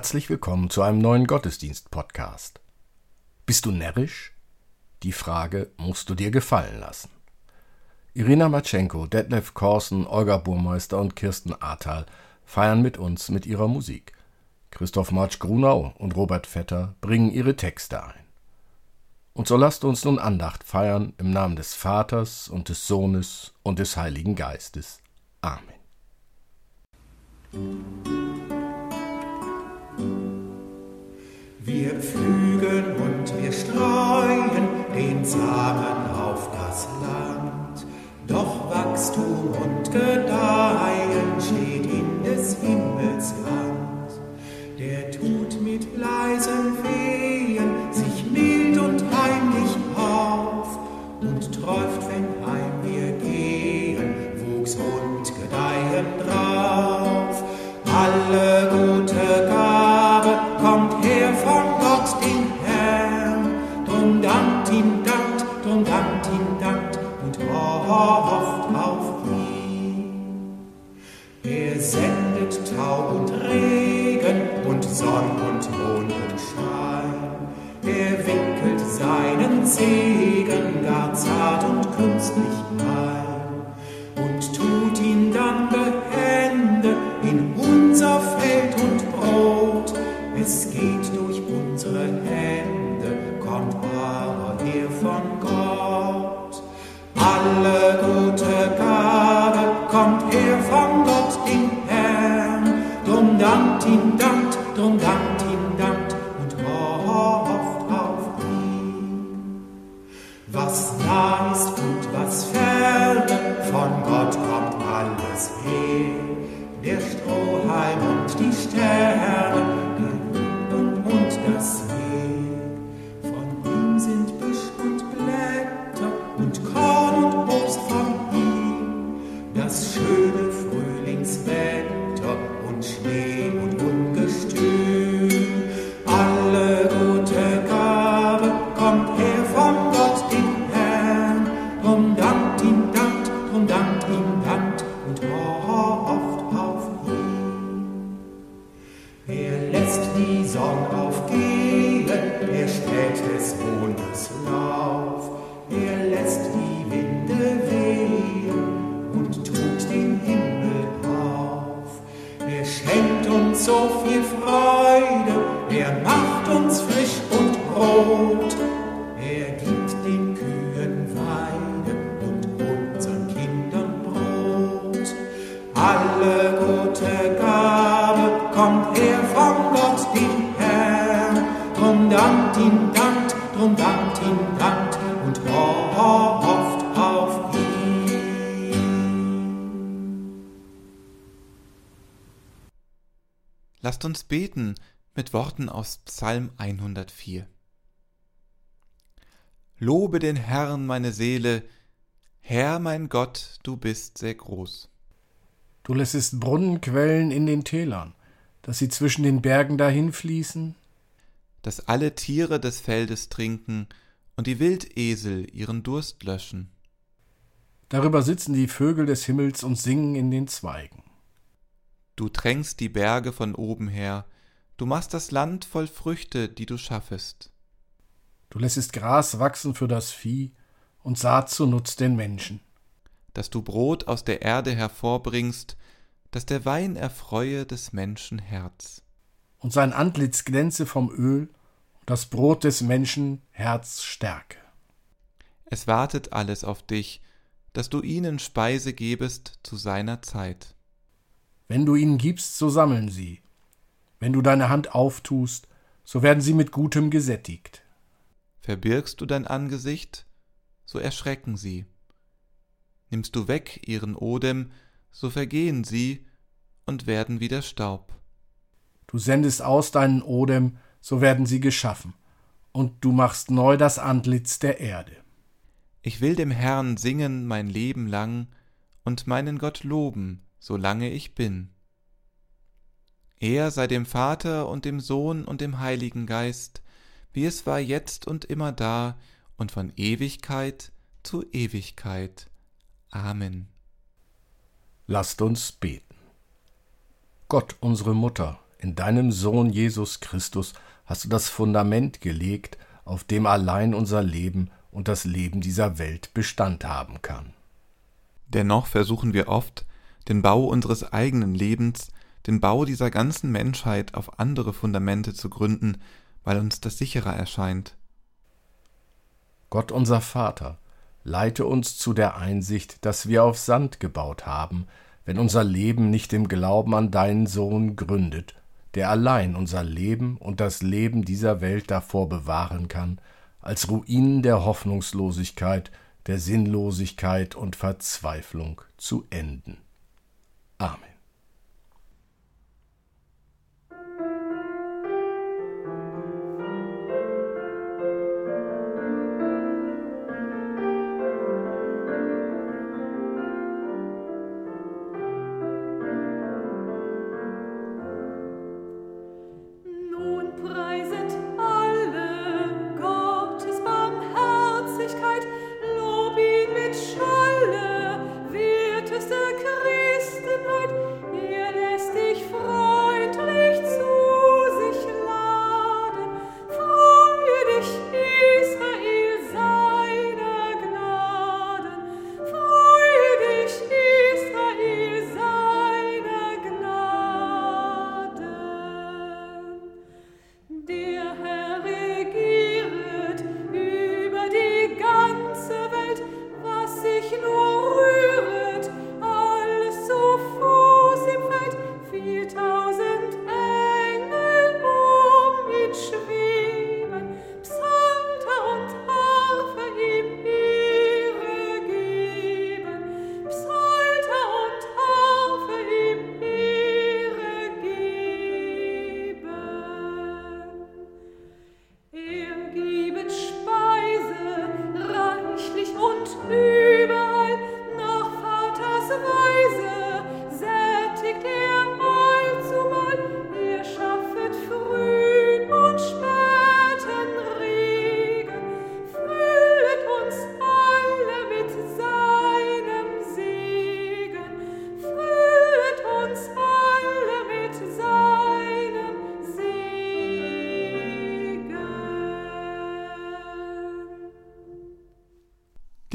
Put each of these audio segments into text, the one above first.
Herzlich willkommen zu einem neuen Gottesdienst-Podcast. Bist du närrisch? Die Frage musst du dir gefallen lassen. Irina Matschenko, Detlef Korsen, Olga Burmeister und Kirsten Ahrtal feiern mit uns mit ihrer Musik. Christoph Marsch-Grunau und Robert Vetter bringen ihre Texte ein. Und so lasst uns nun Andacht feiern im Namen des Vaters und des Sohnes und des Heiligen Geistes. Amen. Sendet Tau und Regen und Sonn und Mondenschein. Er wickelt seinen Segen gar zart und künstlich ein alles schenkt uns so Lasst uns beten mit Worten aus Psalm 104. Lobe den Herrn, meine Seele, Herr mein Gott, du bist sehr groß. Du lässest Brunnen quellen in den Tälern, dass sie zwischen den Bergen dahinfließen. Dass alle Tiere des Feldes trinken und die Wildesel ihren Durst löschen. Darüber sitzen die Vögel des Himmels und singen in den Zweigen. Du tränkst die Berge von oben her, du machst das Land voll Früchte, die du schaffest. Du lässest Gras wachsen für das Vieh und Saat zu Nutz den Menschen. Dass du Brot aus der Erde hervorbringst, dass der Wein erfreue des Menschen Herz. Und sein Antlitz glänze vom Öl und das Brot des Menschen Herz stärke. Es wartet alles auf dich, dass du ihnen Speise gebest zu seiner Zeit. Wenn du ihnen gibst, so sammeln sie. Wenn du deine Hand auftust, so werden sie mit Gutem gesättigt. Verbirgst du dein Angesicht, so erschrecken sie. Nimmst du weg ihren Odem, so vergehen sie und werden wieder Staub. Du sendest aus deinen Odem, so werden sie geschaffen, und du machst neu das Antlitz der Erde. Ich will dem Herrn singen mein Leben lang und meinen Gott loben, solange ich bin. Er sei dem Vater und dem Sohn und dem Heiligen Geist, wie es war jetzt und immer da und von Ewigkeit zu Ewigkeit. Amen. Lasst uns beten. Gott, unsere Mutter, In deinem Sohn Jesus Christus hast du das Fundament gelegt, auf dem allein unser Leben und das Leben dieser Welt Bestand haben kann. Dennoch versuchen wir oft, den Bau unseres eigenen Lebens, den Bau dieser ganzen Menschheit auf andere Fundamente zu gründen, weil uns das sicherer erscheint. Gott unser Vater, leite uns zu der Einsicht, dass wir auf Sand gebaut haben, wenn unser Leben nicht im Glauben an deinen Sohn gründet, der allein unser Leben und das Leben dieser Welt davor bewahren kann, als Ruinen der Hoffnungslosigkeit, der Sinnlosigkeit und Verzweiflung zu enden. Amen.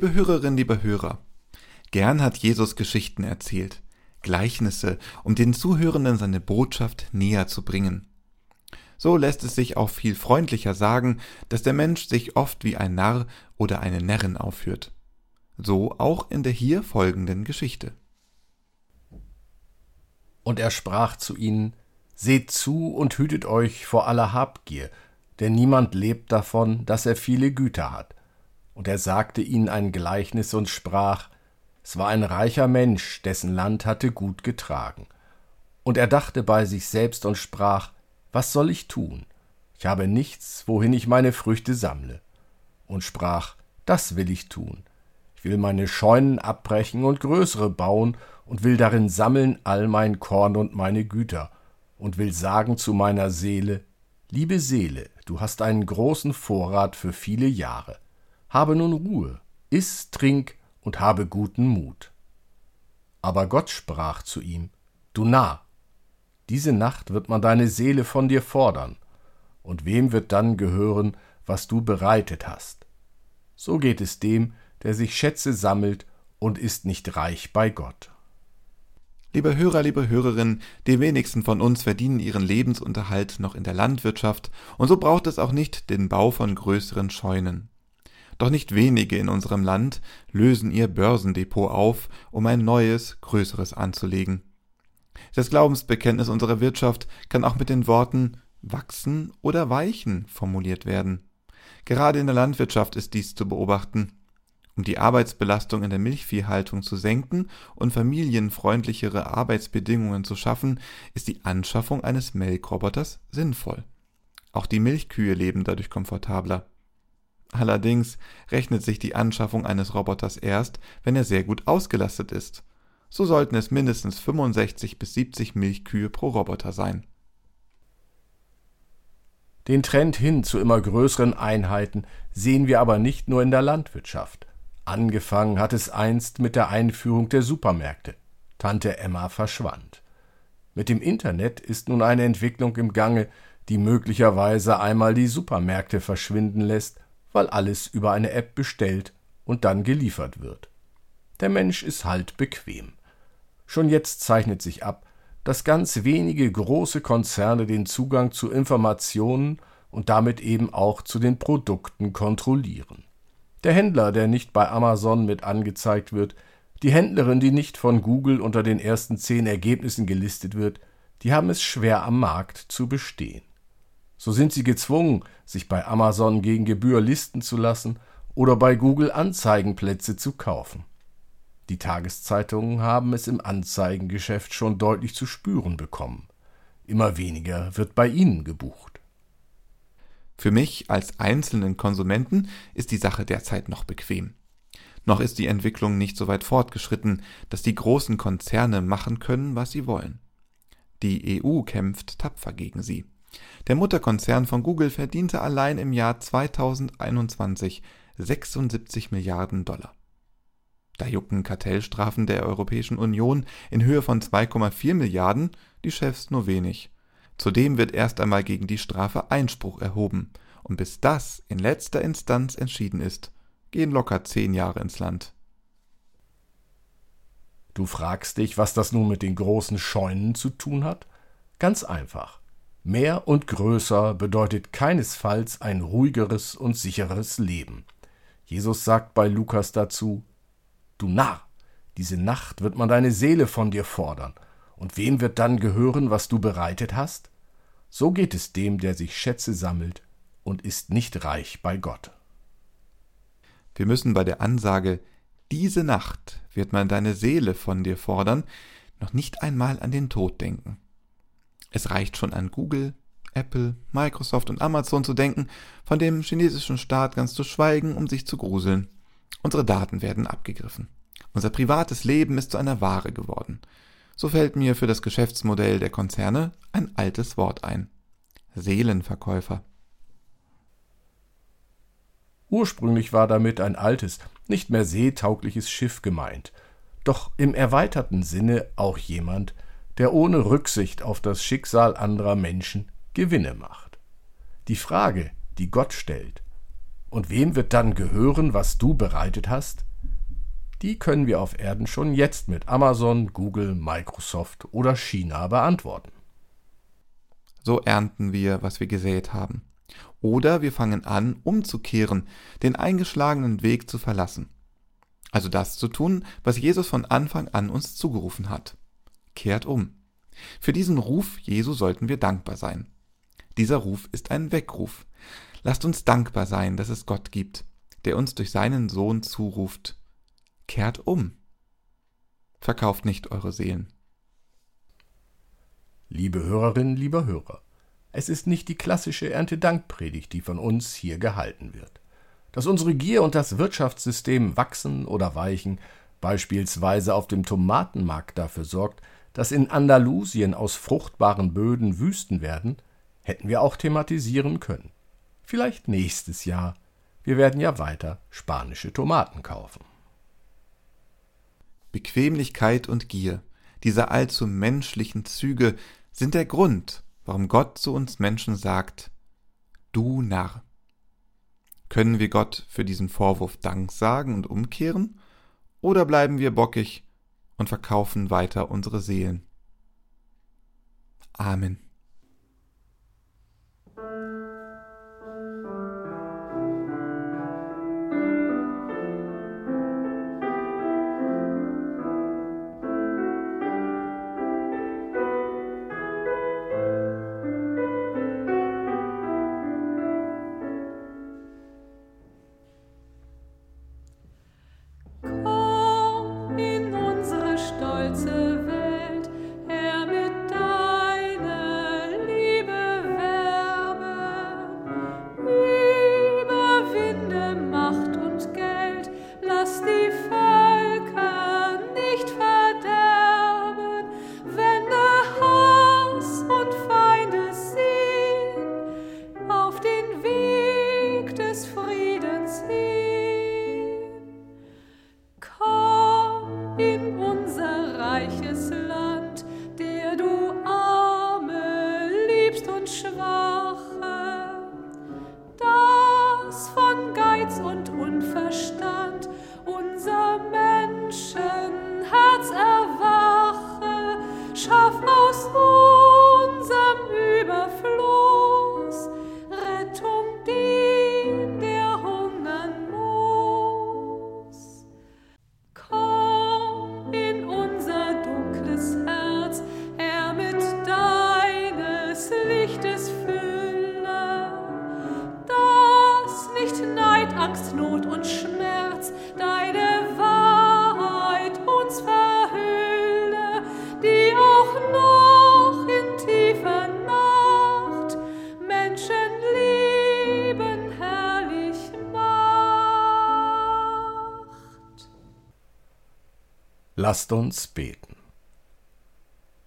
Liebe Hörerinnen, liebe Hörer, gern hat Jesus Geschichten erzählt, Gleichnisse, um den Zuhörenden seine Botschaft näher zu bringen. So lässt es sich auch viel freundlicher sagen, dass der Mensch sich oft wie ein Narr oder eine Närrin aufführt. So auch in der hier folgenden Geschichte. Und er sprach zu ihnen, Seht zu und hütet euch vor aller Habgier, denn niemand lebt davon, dass er viele Güter hat. Und er sagte ihnen ein Gleichnis und sprach, es war ein reicher Mensch, dessen Land hatte gut getragen. Und er dachte bei sich selbst und sprach, was soll ich tun? Ich habe nichts, wohin ich meine Früchte sammle. Und sprach, das will ich tun. Ich will meine Scheunen abbrechen und größere bauen und will darin sammeln all mein Korn und meine Güter und will sagen zu meiner Seele, liebe Seele, du hast einen großen Vorrat für viele Jahre habe nun Ruhe, iss, trink und habe guten Mut. Aber Gott sprach zu ihm, Du Narr, diese Nacht wird man deine Seele von dir fordern, und wem wird dann gehören, was du bereitet hast? So geht es dem, der sich Schätze sammelt und ist nicht reich bei Gott. Lieber Hörer, liebe Hörerin, die wenigsten von uns verdienen ihren Lebensunterhalt noch in der Landwirtschaft, und so braucht es auch nicht den Bau von größeren Scheunen. Doch nicht wenige in unserem Land lösen ihr Börsendepot auf, um ein neues, größeres anzulegen. Das Glaubensbekenntnis unserer Wirtschaft kann auch mit den Worten wachsen oder weichen formuliert werden. Gerade in der Landwirtschaft ist dies zu beobachten. Um die Arbeitsbelastung in der Milchviehhaltung zu senken und familienfreundlichere Arbeitsbedingungen zu schaffen, ist die Anschaffung eines Melkroboters sinnvoll. Auch die Milchkühe leben dadurch komfortabler. Allerdings rechnet sich die Anschaffung eines Roboters erst, wenn er sehr gut ausgelastet ist. So sollten es mindestens 65 bis 70 Milchkühe pro Roboter sein. Den Trend hin zu immer größeren Einheiten sehen wir aber nicht nur in der Landwirtschaft. Angefangen hat es einst mit der Einführung der Supermärkte. Tante Emma verschwand. Mit dem Internet ist nun eine Entwicklung im Gange, die möglicherweise einmal die Supermärkte verschwinden lässt, weil alles über eine App bestellt und dann geliefert wird. Der Mensch ist halt bequem. Schon jetzt zeichnet sich ab, dass ganz wenige große Konzerne den Zugang zu Informationen und damit eben auch zu den Produkten kontrollieren. Der Händler, der nicht bei Amazon mit angezeigt wird, die Händlerin, die nicht von Google unter den ersten zehn Ergebnissen gelistet wird, die haben es schwer am Markt zu bestehen. So sind sie gezwungen, sich bei Amazon gegen Gebühr listen zu lassen oder bei Google Anzeigenplätze zu kaufen. Die Tageszeitungen haben es im Anzeigengeschäft schon deutlich zu spüren bekommen. Immer weniger wird bei ihnen gebucht. Für mich als einzelnen Konsumenten ist die Sache derzeit noch bequem. Noch ist die Entwicklung nicht so weit fortgeschritten, dass die großen Konzerne machen können, was sie wollen. Die EU kämpft tapfer gegen sie. Der Mutterkonzern von Google verdiente allein im Jahr 2021 76 Milliarden Dollar. Da jucken Kartellstrafen der Europäischen Union in Höhe von 2,4 Milliarden die Chefs nur wenig. Zudem wird erst einmal gegen die Strafe Einspruch erhoben, und bis das in letzter Instanz entschieden ist, gehen locker zehn Jahre ins Land. Du fragst dich, was das nun mit den großen Scheunen zu tun hat? Ganz einfach. Mehr und größer bedeutet keinesfalls ein ruhigeres und sicheres Leben. Jesus sagt bei Lukas dazu, Du Narr, diese Nacht wird man deine Seele von dir fordern, und wem wird dann gehören, was du bereitet hast? So geht es dem, der sich Schätze sammelt und ist nicht reich bei Gott. Wir müssen bei der Ansage Diese Nacht wird man deine Seele von dir fordern, noch nicht einmal an den Tod denken. Es reicht schon an Google, Apple, Microsoft und Amazon zu denken, von dem chinesischen Staat ganz zu schweigen, um sich zu gruseln. Unsere Daten werden abgegriffen. Unser privates Leben ist zu einer Ware geworden. So fällt mir für das Geschäftsmodell der Konzerne ein altes Wort ein. Seelenverkäufer. Ursprünglich war damit ein altes, nicht mehr seetaugliches Schiff gemeint, doch im erweiterten Sinne auch jemand, der ohne Rücksicht auf das Schicksal anderer Menschen Gewinne macht. Die Frage, die Gott stellt, und wem wird dann gehören, was du bereitet hast? Die können wir auf Erden schon jetzt mit Amazon, Google, Microsoft oder China beantworten. So ernten wir, was wir gesät haben. Oder wir fangen an, umzukehren, den eingeschlagenen Weg zu verlassen. Also das zu tun, was Jesus von Anfang an uns zugerufen hat kehrt um. Für diesen Ruf Jesu sollten wir dankbar sein. Dieser Ruf ist ein Weckruf. Lasst uns dankbar sein, dass es Gott gibt, der uns durch seinen Sohn zuruft, kehrt um. Verkauft nicht eure Seelen. Liebe Hörerinnen, lieber Hörer, es ist nicht die klassische Erntedankpredigt, die von uns hier gehalten wird. Dass unsere Gier und das Wirtschaftssystem wachsen oder weichen, beispielsweise auf dem Tomatenmarkt dafür sorgt, dass in Andalusien aus fruchtbaren Böden Wüsten werden, hätten wir auch thematisieren können. Vielleicht nächstes Jahr. Wir werden ja weiter spanische Tomaten kaufen. Bequemlichkeit und Gier, diese allzu menschlichen Züge, sind der Grund, warum Gott zu uns Menschen sagt, du Narr. Können wir Gott für diesen Vorwurf Dank sagen und umkehren? Oder bleiben wir bockig und verkaufen weiter unsere Seelen. Amen. Lasst uns beten.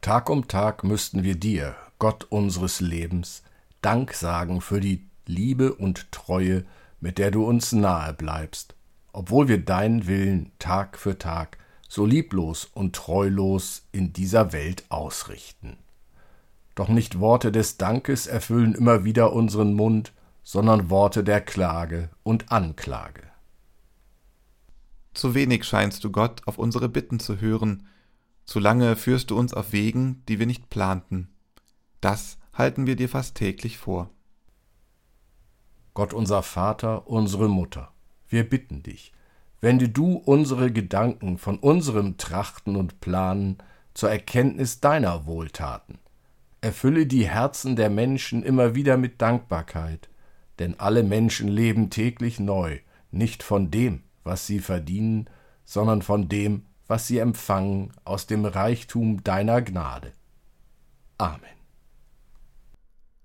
Tag um Tag müssten wir dir, Gott unseres Lebens, Dank sagen für die Liebe und Treue, mit der du uns nahe bleibst, obwohl wir deinen Willen Tag für Tag so lieblos und treulos in dieser Welt ausrichten. Doch nicht Worte des Dankes erfüllen immer wieder unseren Mund, sondern Worte der Klage und Anklage. Zu wenig scheinst du Gott auf unsere Bitten zu hören, zu lange führst du uns auf Wegen, die wir nicht planten. Das halten wir dir fast täglich vor. Gott unser Vater, unsere Mutter, wir bitten dich, wende du unsere Gedanken von unserem Trachten und Planen zur Erkenntnis deiner Wohltaten. Erfülle die Herzen der Menschen immer wieder mit Dankbarkeit, denn alle Menschen leben täglich neu, nicht von dem, was sie verdienen, sondern von dem, was sie empfangen aus dem Reichtum deiner Gnade. Amen.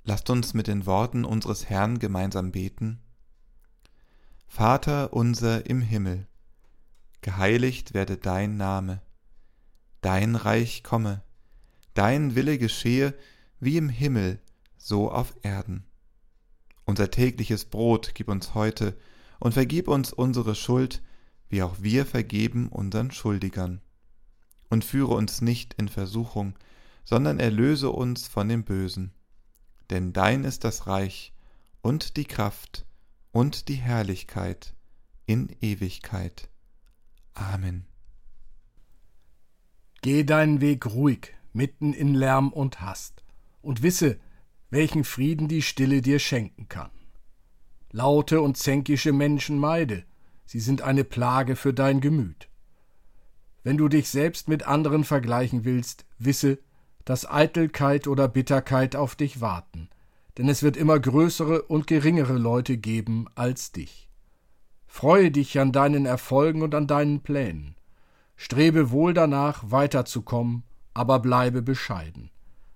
Lasst uns mit den Worten unseres Herrn gemeinsam beten. Vater unser im Himmel, geheiligt werde dein Name, dein Reich komme, dein Wille geschehe wie im Himmel, so auf Erden. Unser tägliches Brot gib uns heute, und vergib uns unsere Schuld, wie auch wir vergeben unseren Schuldigern. Und führe uns nicht in Versuchung, sondern erlöse uns von dem Bösen. Denn dein ist das Reich und die Kraft und die Herrlichkeit in Ewigkeit. Amen. Geh deinen Weg ruhig, mitten in Lärm und Hast, und wisse, welchen Frieden die Stille dir schenken kann. Laute und zänkische Menschen meide, sie sind eine Plage für dein Gemüt. Wenn du dich selbst mit anderen vergleichen willst, wisse, dass Eitelkeit oder Bitterkeit auf dich warten, denn es wird immer größere und geringere Leute geben als dich. Freue dich an deinen Erfolgen und an deinen Plänen. Strebe wohl danach, weiterzukommen, aber bleibe bescheiden.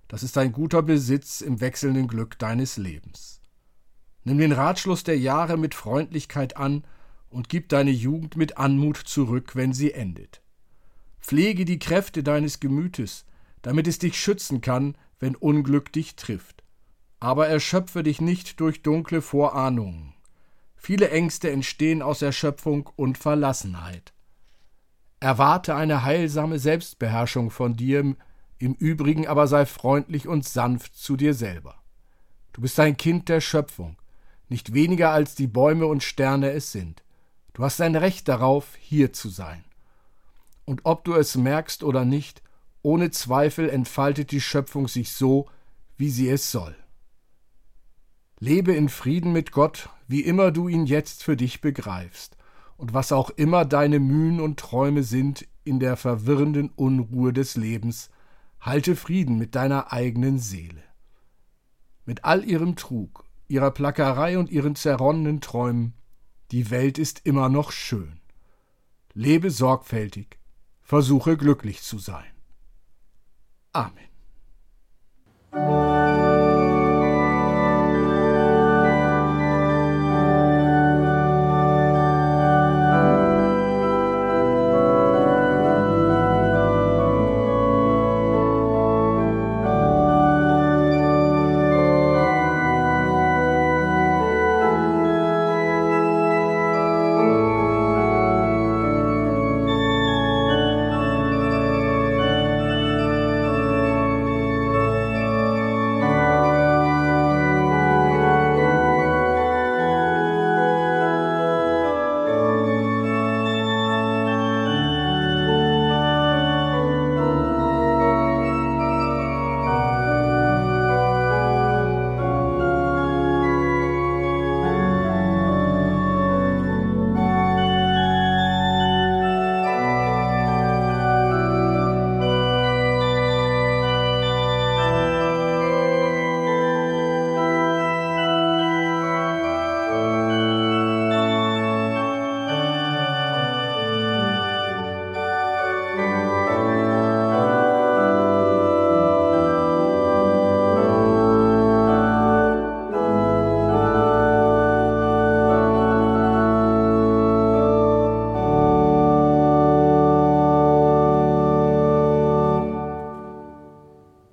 Das ist ein guter Besitz im wechselnden Glück deines Lebens. Nimm den Ratschluss der Jahre mit Freundlichkeit an und gib deine Jugend mit Anmut zurück, wenn sie endet. Pflege die Kräfte deines Gemütes, damit es dich schützen kann, wenn Unglück dich trifft. Aber erschöpfe dich nicht durch dunkle Vorahnungen. Viele Ängste entstehen aus Erschöpfung und Verlassenheit. Erwarte eine heilsame Selbstbeherrschung von dir, im Übrigen aber sei freundlich und sanft zu dir selber. Du bist ein Kind der Schöpfung, nicht weniger als die Bäume und Sterne es sind. Du hast ein Recht darauf, hier zu sein. Und ob du es merkst oder nicht, ohne Zweifel entfaltet die Schöpfung sich so, wie sie es soll. Lebe in Frieden mit Gott, wie immer du ihn jetzt für dich begreifst, und was auch immer deine Mühen und Träume sind in der verwirrenden Unruhe des Lebens, halte Frieden mit deiner eigenen Seele. Mit all ihrem Trug ihrer Plackerei und ihren zerronnenen Träumen. Die Welt ist immer noch schön. Lebe sorgfältig, versuche glücklich zu sein. Amen.